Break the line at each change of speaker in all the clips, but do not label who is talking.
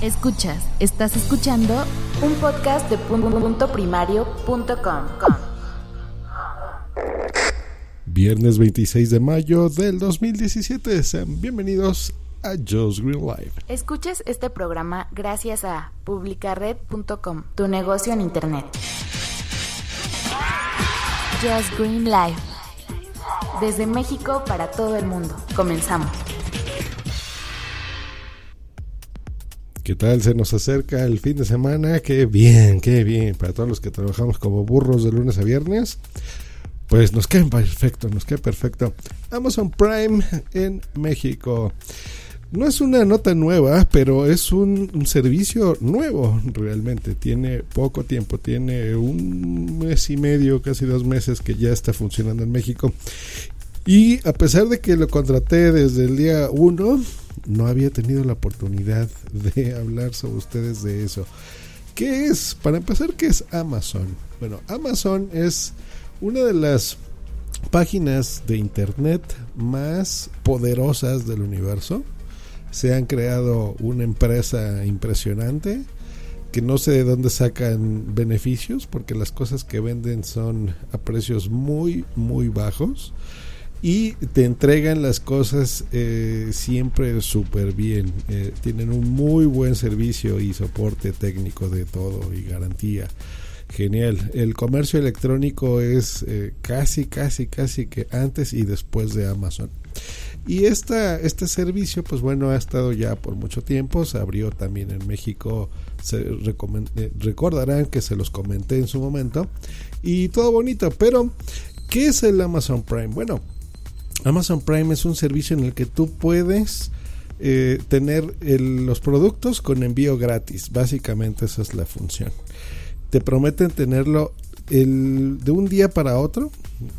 Escuchas, estás escuchando un podcast de punto primario.com.
Viernes 26 de mayo del 2017. Sean bienvenidos a Joe's Green Live.
Escuches este programa gracias a publicared.com, tu negocio en internet. Just Green Live. Desde México para todo el mundo. Comenzamos.
¿Qué tal? Se nos acerca el fin de semana. Qué bien, qué bien. Para todos los que trabajamos como burros de lunes a viernes. Pues nos queda perfecto, nos queda perfecto. Amazon Prime en México. No es una nota nueva, pero es un, un, servicio nuevo realmente. Tiene poco tiempo, tiene un mes y medio, casi dos meses que ya está funcionando en México. Y a pesar de que lo contraté desde el día 1, no había tenido la oportunidad de hablar sobre ustedes de eso. ¿Qué es? Para empezar, ¿qué es Amazon? Bueno, Amazon es una de las páginas de internet más poderosas del universo. Se han creado una empresa impresionante que no sé de dónde sacan beneficios porque las cosas que venden son a precios muy muy bajos y te entregan las cosas eh, siempre súper bien. Eh, tienen un muy buen servicio y soporte técnico de todo y garantía. Genial. El comercio electrónico es eh, casi, casi, casi que antes y después de Amazon. Y esta, este servicio, pues bueno, ha estado ya por mucho tiempo. Se abrió también en México. Se recordarán que se los comenté en su momento. Y todo bonito. Pero, ¿qué es el Amazon Prime? Bueno, Amazon Prime es un servicio en el que tú puedes eh, tener el, los productos con envío gratis. Básicamente esa es la función. Te prometen tenerlo el, de un día para otro,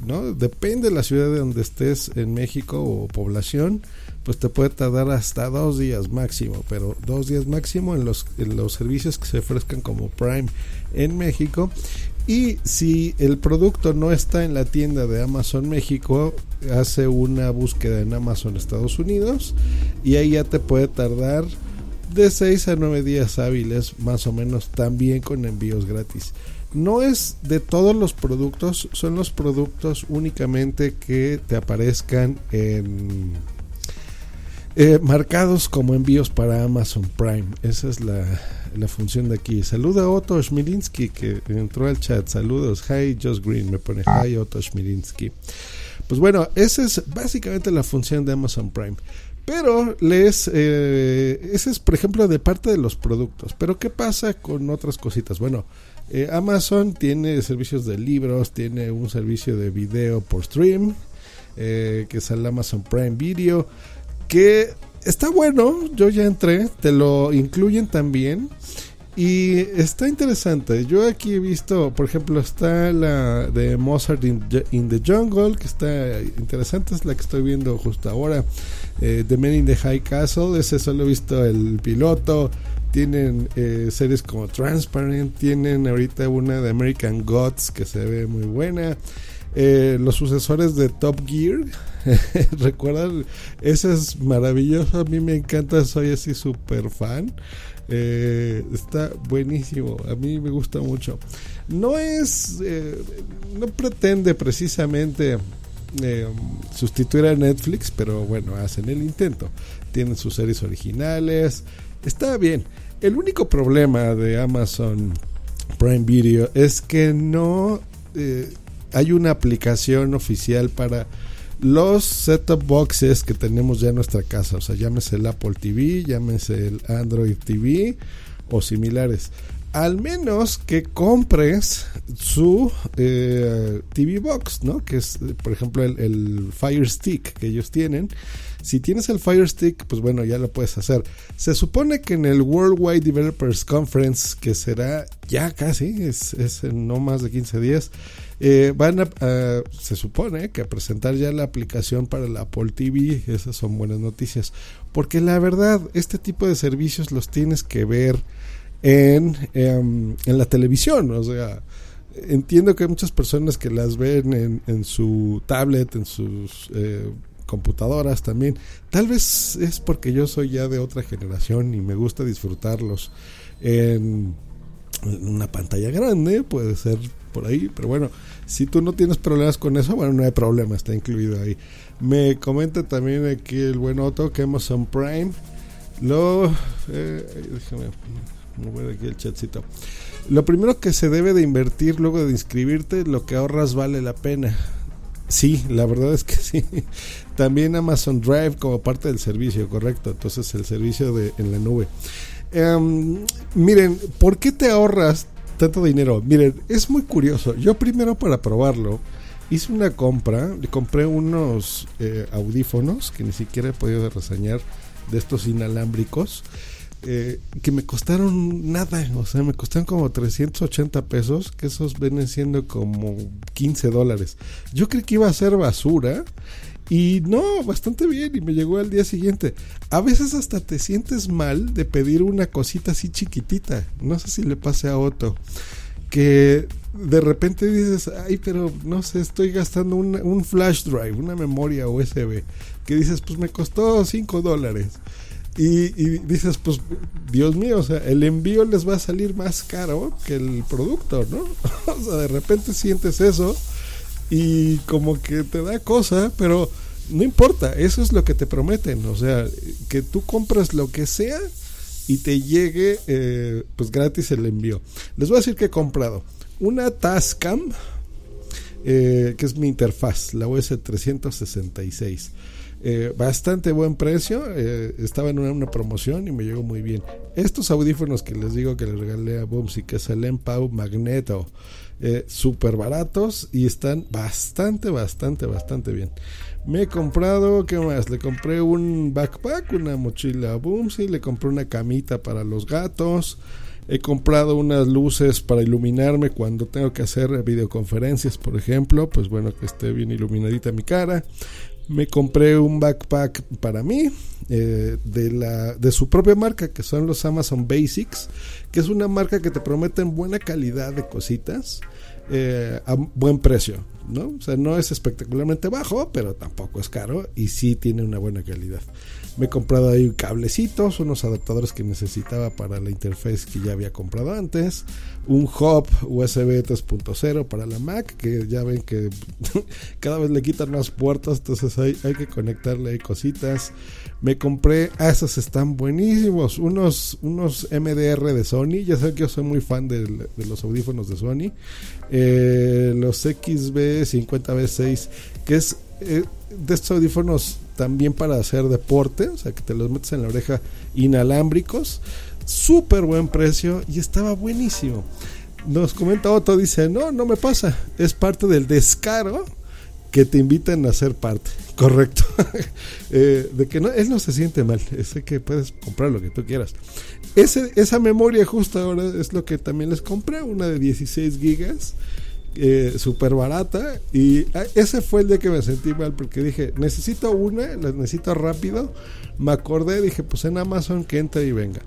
¿no? Depende de la ciudad de donde estés en México o población, pues te puede tardar hasta dos días máximo, pero dos días máximo en los, en los servicios que se ofrezcan como Prime en México. Y si el producto no está en la tienda de Amazon México, hace una búsqueda en Amazon Estados Unidos y ahí ya te puede tardar de 6 a 9 días hábiles más o menos también con envíos gratis. No es de todos los productos, son los productos únicamente que te aparezcan en eh, marcados como envíos para Amazon Prime. Esa es la, la función de aquí. Saluda a Otto Schmilinsky que entró al chat. Saludos. Hi, Just Green. Me pone Hi, Otto Schmilinsky. Pues bueno, esa es básicamente la función de Amazon Prime. Pero les, eh, ese es por ejemplo de parte de los productos. Pero ¿qué pasa con otras cositas? Bueno, eh, Amazon tiene servicios de libros, tiene un servicio de video por stream, eh, que es el Amazon Prime Video, que está bueno, yo ya entré, te lo incluyen también. Y está interesante. Yo aquí he visto, por ejemplo, está la de Mozart in, the Jungle, que está interesante, es la que estoy viendo justo ahora. Eh, the Men in the High Castle, ese solo he visto el piloto. Tienen eh, series como Transparent, tienen ahorita una de American Gods que se ve muy buena. Eh, los sucesores de Top Gear, recuerdan, ese es maravilloso, a mí me encanta, soy así súper fan. Eh, está buenísimo, a mí me gusta mucho. No es, eh, no pretende precisamente sustituir a Netflix, pero bueno, hacen el intento. Tienen sus series originales, está bien. El único problema de Amazon Prime Video es que no hay una aplicación oficial para los set-top boxes que tenemos ya en nuestra casa, o sea, llámese el Apple TV, llámese el Android TV o similares. Al menos que compres su eh, TV Box, ¿no? Que es, por ejemplo, el, Fire Stick que ellos tienen. Si tienes el Fire Stick, pues bueno, ya lo puedes hacer. Se supone que en el Worldwide Developers Conference, que será ya casi, es, es en no más de 15 días, eh, van a, se supone que a presentar ya la aplicación para la Apple TV, esas son buenas noticias, porque la verdad, este tipo de servicios los tienes que ver en, um, en la televisión, o sea, entiendo que hay muchas personas que las ven en, en su tablet, en sus eh, computadoras también. Tal vez es porque yo soy ya de otra generación y me gusta disfrutarlos en una pantalla grande, puede ser ahí, pero bueno, si tú no tienes problemas con eso, bueno, no hay problema, está incluido ahí. Me comenta también aquí el buen Otto que Amazon Prime lo eh, déjame mover aquí el chatcito. Lo primero que se debe de invertir luego de inscribirte, lo que ahorras vale la pena. Sí, la verdad es que sí. También Amazon Drive como parte del servicio, correcto. Entonces el servicio de en la nube. Em, miren, ¿por qué te ahorras tanto dinero? Miren, es muy curioso. Yo primero para probarlo hice una compra, le compré unos eh, audífonos que ni siquiera he podido reseñar de estos inalámbricos. Eh, que me costaron nada, o sea, me costaron como 380 pesos, que esos vienen siendo como 15 dólares. Yo creí que iba a ser basura y no, bastante bien y me llegó al día siguiente. A veces hasta te sientes mal de pedir una cosita así chiquitita, no sé si le pase a Otto, que de repente dices, ay, pero no sé, estoy gastando un flash drive, una memoria USB, que dices, pues me costó 5 dólares y, dices, pues, Dios mío, o sea, el envío les va a salir más caro que el producto, ¿no? o sea, de repente sientes eso y como que te da cosa, pero no importa, eso es lo que te prometen, o sea, que tú compras lo que sea y te llegue, eh, pues, gratis el envío. Les voy a decir que he comprado una Tascam, eh, que es mi interfaz, la US 366 eh, bastante buen precio. Estaba en una, promoción y me llegó muy bien. Estos audífonos que les digo que le regalé a Bumsy, que es el Empau Magneto, eh, súper baratos y están bastante, bastante, bastante bien. Me he comprado, ¿qué más? Le compré un backpack, una mochila a Bumsy, le compré una camita para los gatos. He comprado unas luces para iluminarme cuando tengo que hacer videoconferencias, por ejemplo. Pues bueno, que esté bien iluminadita mi cara me compré un backpack para mí eh, de, la, de su propia marca, que son los Amazon Basics, que es una marca que te prometen buena calidad de cositas eh, a buen precio, ¿no? O sea, no es espectacularmente bajo, pero tampoco es caro y sí tiene una buena calidad. Me he comprado ahí cablecitos, unos adaptadores que necesitaba para la interfaz que ya había comprado antes, un hub USB 3.0 para la Mac, que ya ven que cada vez le quitan más puertas, entonces hay, hay que conectarle ahí cositas. Me compré, ah, esos están buenísimos, unos, unos MDR de Sony, ya saben que yo soy muy fan de, los audífonos de Sony, eh, los XB50B6, que es eh, de estos audífonos también para hacer deporte, o sea que te los metes en la oreja inalámbricos, súper buen precio y estaba buenísimo. Nos comenta Otto, dice, no, no me pasa, es parte del descaro que te invitan a ser parte, correcto. Eh, de que no, él no se siente mal, es que puedes comprar lo que tú quieras. Ese, esa memoria justo ahora es lo que también les compré, una de 16 gigas eh, súper barata. Y ah, ese fue el día que me sentí mal porque dije, necesito una, la necesito rápido. Me acordé, dije, pues en Amazon que entre y venga.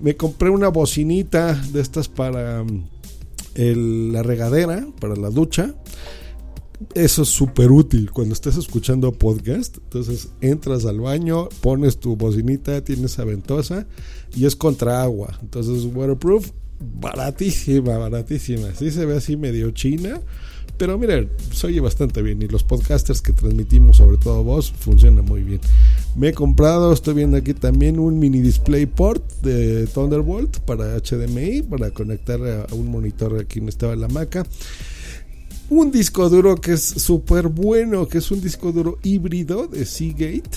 Me compré una bocinita de estas para mm, la regadera, para la ducha. Eso es súper útil cuando estés escuchando podcast. Entonces entras al baño, pones tu bocinita, tienes aventosa y es contra agua. Entonces waterproof baratísima, baratísima. Sí se ve así medio china. Pero miren, se oye bastante bien y los podcasters que transmitimos, sobre todo vos, funcionan muy bien. Me he comprado, estoy viendo aquí también un mini display port de Thunderbolt para HDMI, para conectar a un monitor aquí en estaba la maca. Un disco duro que es súper bueno, que es un disco duro híbrido de Seagate,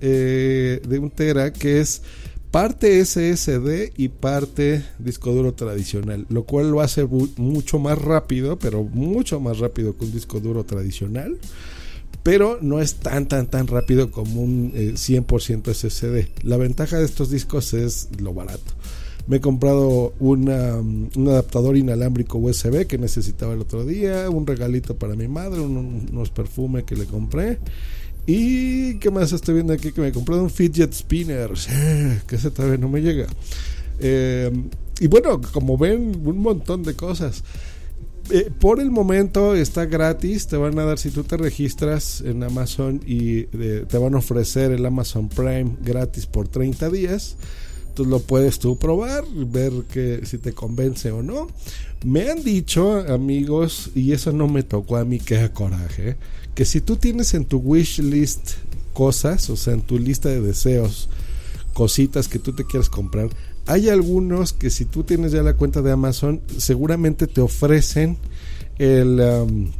eh, de un tera, que es parte SSD y parte disco duro tradicional, lo cual lo hace mucho más rápido, pero mucho más rápido que un disco duro tradicional, pero no es tan tan tan rápido como un 100% eh, SSD. La ventaja de estos discos es lo barato. Me he comprado un adaptador inalámbrico USB que necesitaba el otro día, un regalito para mi madre, unos perfumes que le compré y qué más estoy viendo aquí que me he comprado un fidget spinner, que ese todavía no me llega. Eh, y bueno, como ven, un montón de cosas. Eh, por el momento está gratis, te van a dar si tú te registras en Amazon y eh, te van a ofrecer el Amazon Prime gratis por 30 días. Entonces lo puedes tú probar, ver que si te convence o no. Me han dicho, amigos, y eso no me tocó a mí, que coraje, que si tú tienes en tu wish list cosas, o sea, en tu lista de deseos, cositas que tú te quieres comprar, hay algunos que si tú tienes ya la cuenta de Amazon, seguramente te ofrecen el, um,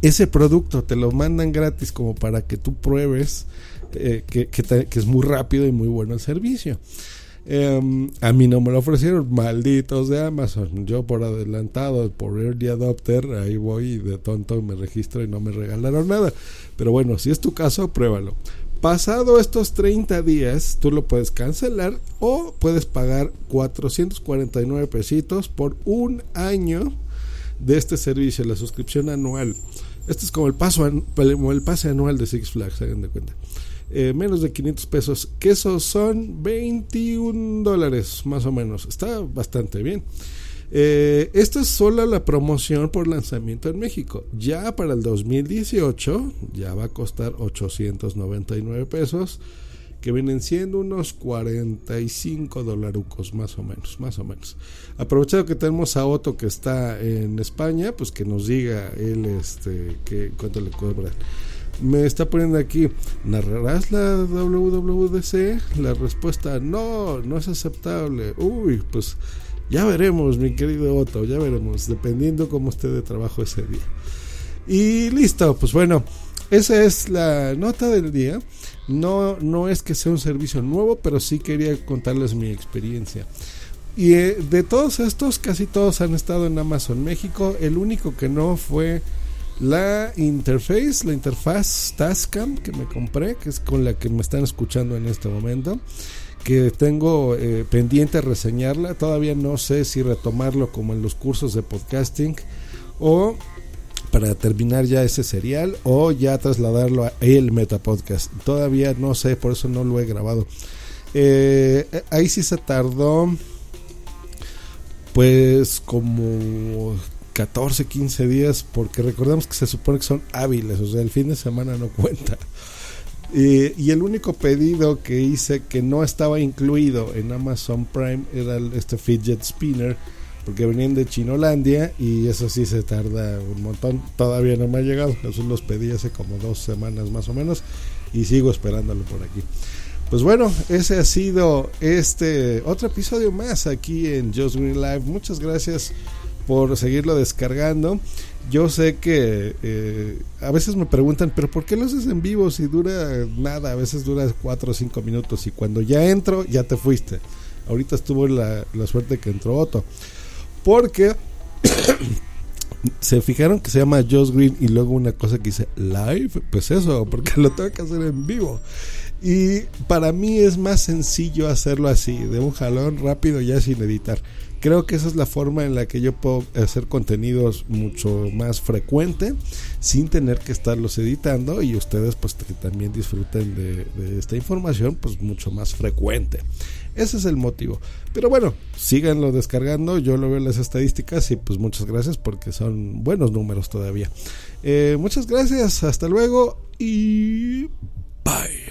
ese producto, te lo mandan gratis como para que tú pruebes eh, que, que, es muy rápido y muy bueno el servicio. Em, a mí no me lo ofrecieron, malditos de Amazon. Yo por adelantado, por early adopter, ahí voy de tonto me registro y no me regalaron nada. Pero bueno, si es tu caso, pruébalo. Pasado estos 30 días, tú lo puedes cancelar o puedes pagar 449 pesitos por un año de este servicio, la suscripción anual. Este es como el, paso, el pase anual de Six Flags, hagan de cuenta. Eh, menos de 500 pesos, que esos son 21 dólares más o menos. Está bastante bien. Eh, esta es solo la promoción por lanzamiento en México. Ya para el 2018 ya va a costar 899 pesos, que vienen siendo unos 45 dolarucos más o menos, más o menos. Aprovechado que tenemos a Otto que está en España, pues que nos diga él este que cuánto le cobran. Me está poniendo aquí, ¿narrarás la WWDC? La respuesta, no, no es aceptable. Uy, pues ya veremos, mi querido Otto, ya veremos, dependiendo cómo esté de trabajo ese día. Y listo, pues bueno, esa es la nota del día. No, no es que sea un servicio nuevo, pero sí quería contarles mi experiencia. Y eh, de todos estos, casi todos han estado en Amazon México. El único que no fue la interface, la interfaz Tascam que me compré, que es con la que me están escuchando en este momento que tengo eh, pendiente reseñarla. Todavía no sé si retomarlo como en los cursos de podcasting o para terminar ya ese serial o ya trasladarlo a el Metapodcast. Todavía no sé, por eso no lo he grabado. Eh, ahí sí se tardó pues como 14, 15 días porque recordemos que se supone que son hábiles, o sea, el fin de semana no cuenta y el único pedido que hice que no estaba incluido en Amazon Prime era este fidget spinner, porque venían de Chinolandia y eso sí se tarda un montón. Todavía no me ha llegado, eso los pedí hace como dos semanas más o menos y sigo esperándolo por aquí. Pues bueno, ese ha sido este otro episodio más aquí en Just Green Live. Muchas gracias por seguirlo descargando. Yo sé que eh, a veces me preguntan, pero ¿por qué lo haces en vivo si dura nada? A veces dura 4 o 5 minutos y cuando ya entro ya te fuiste. Ahorita estuvo la, la suerte que entró Otto. Porque se fijaron que se llama Josh Green y luego una cosa que dice live, pues eso, porque lo tengo que hacer en vivo. Y para mí es más sencillo hacerlo así, de un jalón rápido ya sin editar creo que esa es la forma en la que yo puedo hacer contenidos mucho más frecuente sin tener que estarlos editando y ustedes pues que también disfruten de, esta información pues mucho más frecuente. Ese es el motivo. Pero bueno síganlo descargando yo lo veo en las estadísticas y pues muchas gracias porque son buenos números todavía. Eh, muchas gracias hasta luego y bye